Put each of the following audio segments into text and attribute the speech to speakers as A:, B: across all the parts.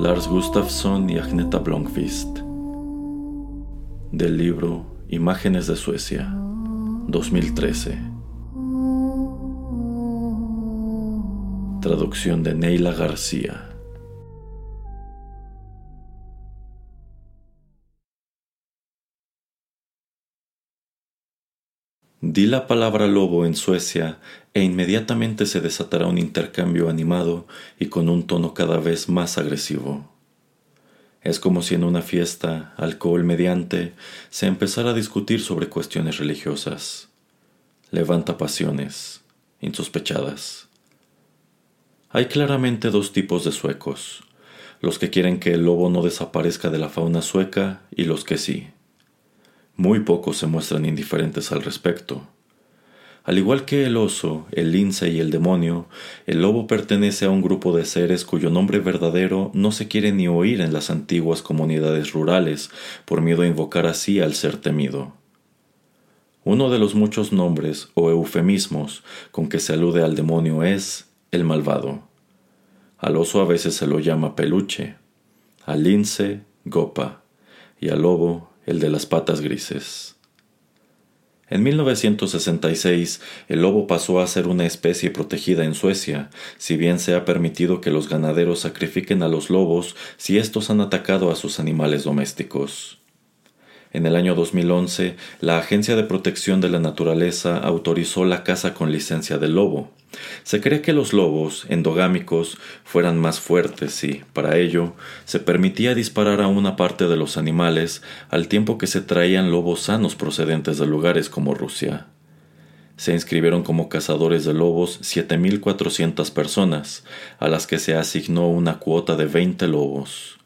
A: Lars Gustafsson y Agneta Blomqvist. Del libro Imágenes de Suecia, 2013. Traducción de Neila García. Di la palabra lobo en Suecia e inmediatamente se desatará un intercambio animado y con un tono cada vez más agresivo. Es como si en una fiesta, alcohol mediante, se empezara a discutir sobre cuestiones religiosas. Levanta pasiones, insospechadas. Hay claramente dos tipos de suecos, los que quieren que el lobo no desaparezca de la fauna sueca y los que sí. Muy pocos se muestran indiferentes al respecto. Al igual que el oso, el lince y el demonio, el lobo pertenece a un grupo de seres cuyo nombre verdadero no se quiere ni oír en las antiguas comunidades rurales por miedo a invocar así al ser temido. Uno de los muchos nombres o eufemismos con que se alude al demonio es el malvado. Al oso a veces se lo llama peluche, al lince gopa y al lobo el de las patas grises. En 1966, el lobo pasó a ser una especie protegida en Suecia, si bien se ha permitido que los ganaderos sacrifiquen a los lobos si estos han atacado a sus animales domésticos. En el año 2011, la Agencia de Protección de la Naturaleza autorizó la caza con licencia del lobo. Se cree que los lobos endogámicos fueran más fuertes y, para ello, se permitía disparar a una parte de los animales al tiempo que se traían lobos sanos procedentes de lugares como Rusia. Se inscribieron como cazadores de lobos 7.400 personas, a las que se asignó una cuota de 20 lobos.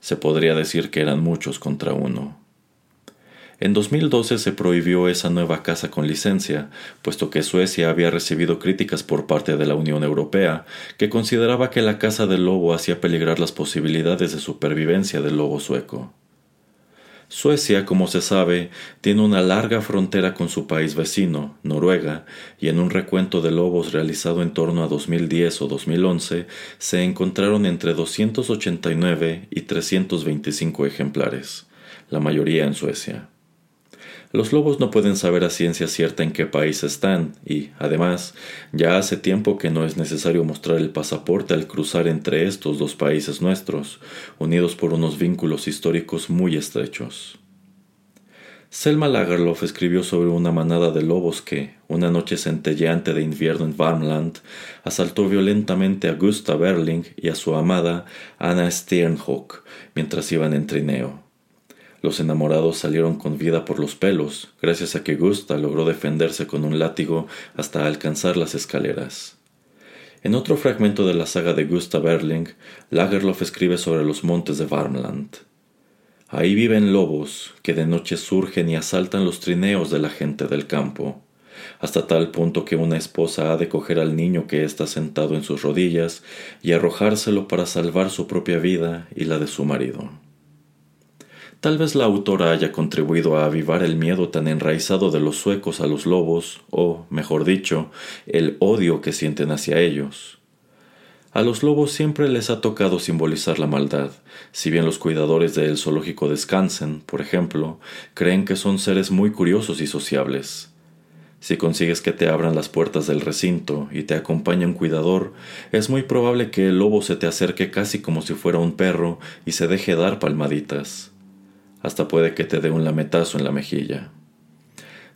A: Se podría decir que eran muchos contra uno. En 2012 se prohibió esa nueva caza con licencia, puesto que Suecia había recibido críticas por parte de la Unión Europea, que consideraba que la caza del lobo hacía peligrar las posibilidades de supervivencia del lobo sueco. Suecia, como se sabe, tiene una larga frontera con su país vecino, Noruega, y en un recuento de lobos realizado en torno a 2010 o 2011 se encontraron entre 289 y 325 ejemplares, la mayoría en Suecia. Los lobos no pueden saber a ciencia cierta en qué país están y, además, ya hace tiempo que no es necesario mostrar el pasaporte al cruzar entre estos dos países nuestros, unidos por unos vínculos históricos muy estrechos. Selma Lagerlof escribió sobre una manada de lobos que, una noche centelleante de invierno en Varmland, asaltó violentamente a Gustav Berling y a su amada Anna Sternhoek mientras iban en trineo. Los enamorados salieron con vida por los pelos, gracias a que Gusta logró defenderse con un látigo hasta alcanzar las escaleras. En otro fragmento de la saga de Gustav Berling, Lagerlof escribe sobre los montes de Varmland. Ahí viven lobos que de noche surgen y asaltan los trineos de la gente del campo, hasta tal punto que una esposa ha de coger al niño que está sentado en sus rodillas y arrojárselo para salvar su propia vida y la de su marido. Tal vez la autora haya contribuido a avivar el miedo tan enraizado de los suecos a los lobos, o, mejor dicho, el odio que sienten hacia ellos. A los lobos siempre les ha tocado simbolizar la maldad, si bien los cuidadores del zoológico descansen, por ejemplo, creen que son seres muy curiosos y sociables. Si consigues que te abran las puertas del recinto y te acompaña un cuidador, es muy probable que el lobo se te acerque casi como si fuera un perro y se deje dar palmaditas hasta puede que te dé un lametazo en la mejilla.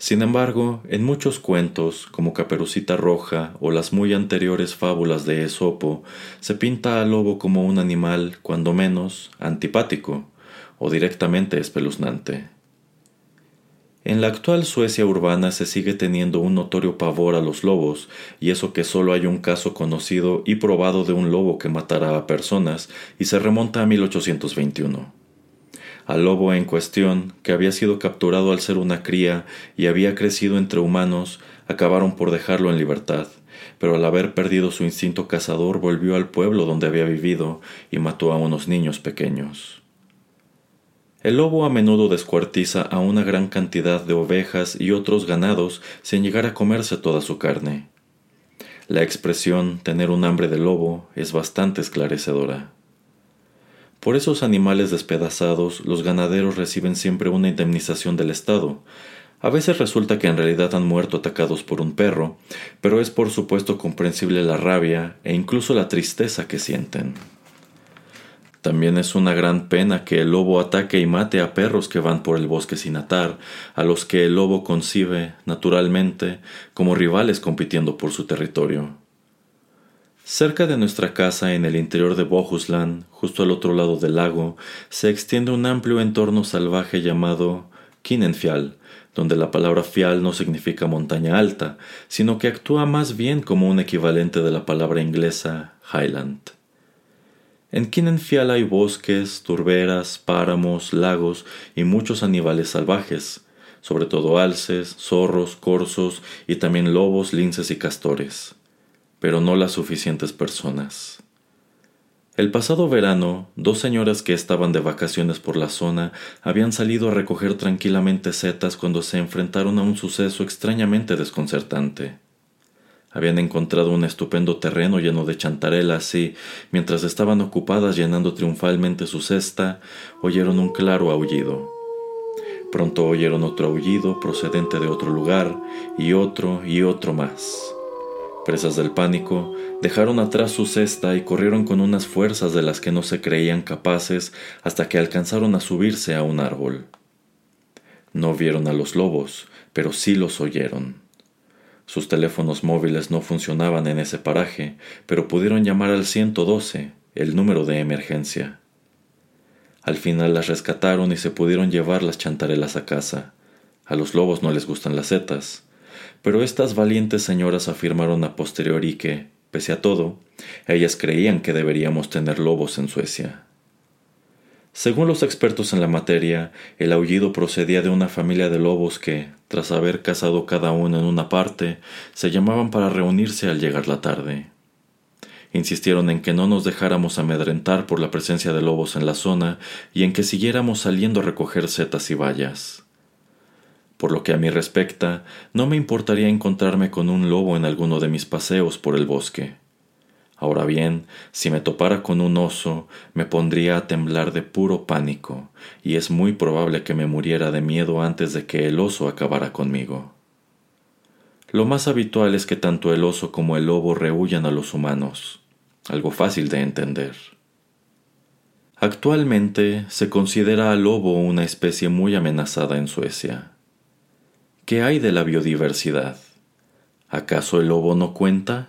A: Sin embargo, en muchos cuentos, como Caperucita Roja o las muy anteriores fábulas de Esopo, se pinta al lobo como un animal, cuando menos, antipático o directamente espeluznante. En la actual Suecia urbana se sigue teniendo un notorio pavor a los lobos, y eso que solo hay un caso conocido y probado de un lobo que matará a personas, y se remonta a 1821. Al lobo en cuestión, que había sido capturado al ser una cría y había crecido entre humanos, acabaron por dejarlo en libertad, pero al haber perdido su instinto cazador volvió al pueblo donde había vivido y mató a unos niños pequeños. El lobo a menudo descuartiza a una gran cantidad de ovejas y otros ganados sin llegar a comerse toda su carne. La expresión tener un hambre de lobo es bastante esclarecedora. Por esos animales despedazados, los ganaderos reciben siempre una indemnización del Estado. A veces resulta que en realidad han muerto atacados por un perro, pero es por supuesto comprensible la rabia e incluso la tristeza que sienten. También es una gran pena que el lobo ataque y mate a perros que van por el bosque sin atar, a los que el lobo concibe, naturalmente, como rivales compitiendo por su territorio. Cerca de nuestra casa, en el interior de Bohuslan, justo al otro lado del lago, se extiende un amplio entorno salvaje llamado Kinenfial, donde la palabra fial no significa montaña alta, sino que actúa más bien como un equivalente de la palabra inglesa Highland. En Kinenfial hay bosques, turberas, páramos, lagos y muchos animales salvajes, sobre todo alces, zorros, corzos y también lobos, linces y castores, pero no las suficientes personas. El pasado verano, dos señoras que estaban de vacaciones por la zona habían salido a recoger tranquilamente setas cuando se enfrentaron a un suceso extrañamente desconcertante. Habían encontrado un estupendo terreno lleno de chantarelas y, mientras estaban ocupadas llenando triunfalmente su cesta, oyeron un claro aullido. Pronto oyeron otro aullido procedente de otro lugar, y otro y otro más. Presas del pánico, dejaron atrás su cesta y corrieron con unas fuerzas de las que no se creían capaces hasta que alcanzaron a subirse a un árbol. No vieron a los lobos, pero sí los oyeron. Sus teléfonos móviles no funcionaban en ese paraje, pero pudieron llamar al 112, el número de emergencia. Al final las rescataron y se pudieron llevar las chantarelas a casa. A los lobos no les gustan las setas, pero estas valientes señoras afirmaron a posteriori que, pese a todo, ellas creían que deberíamos tener lobos en Suecia. Según los expertos en la materia, el aullido procedía de una familia de lobos que, tras haber cazado cada uno en una parte, se llamaban para reunirse al llegar la tarde. Insistieron en que no nos dejáramos amedrentar por la presencia de lobos en la zona y en que siguiéramos saliendo a recoger setas y bayas. Por lo que a mí respecta, no me importaría encontrarme con un lobo en alguno de mis paseos por el bosque. Ahora bien, si me topara con un oso, me pondría a temblar de puro pánico, y es muy probable que me muriera de miedo antes de que el oso acabara conmigo. Lo más habitual es que tanto el oso como el lobo rehuyan a los humanos, algo fácil de entender. Actualmente se considera al lobo una especie muy amenazada en Suecia. ¿Qué hay de la biodiversidad? ¿Acaso el lobo no cuenta?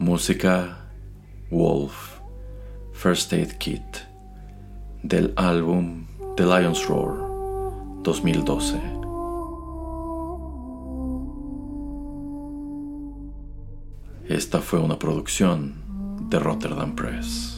A: Música Wolf, First Aid Kit, del álbum The Lion's Roar, 2012. Esta fue una producción de Rotterdam Press.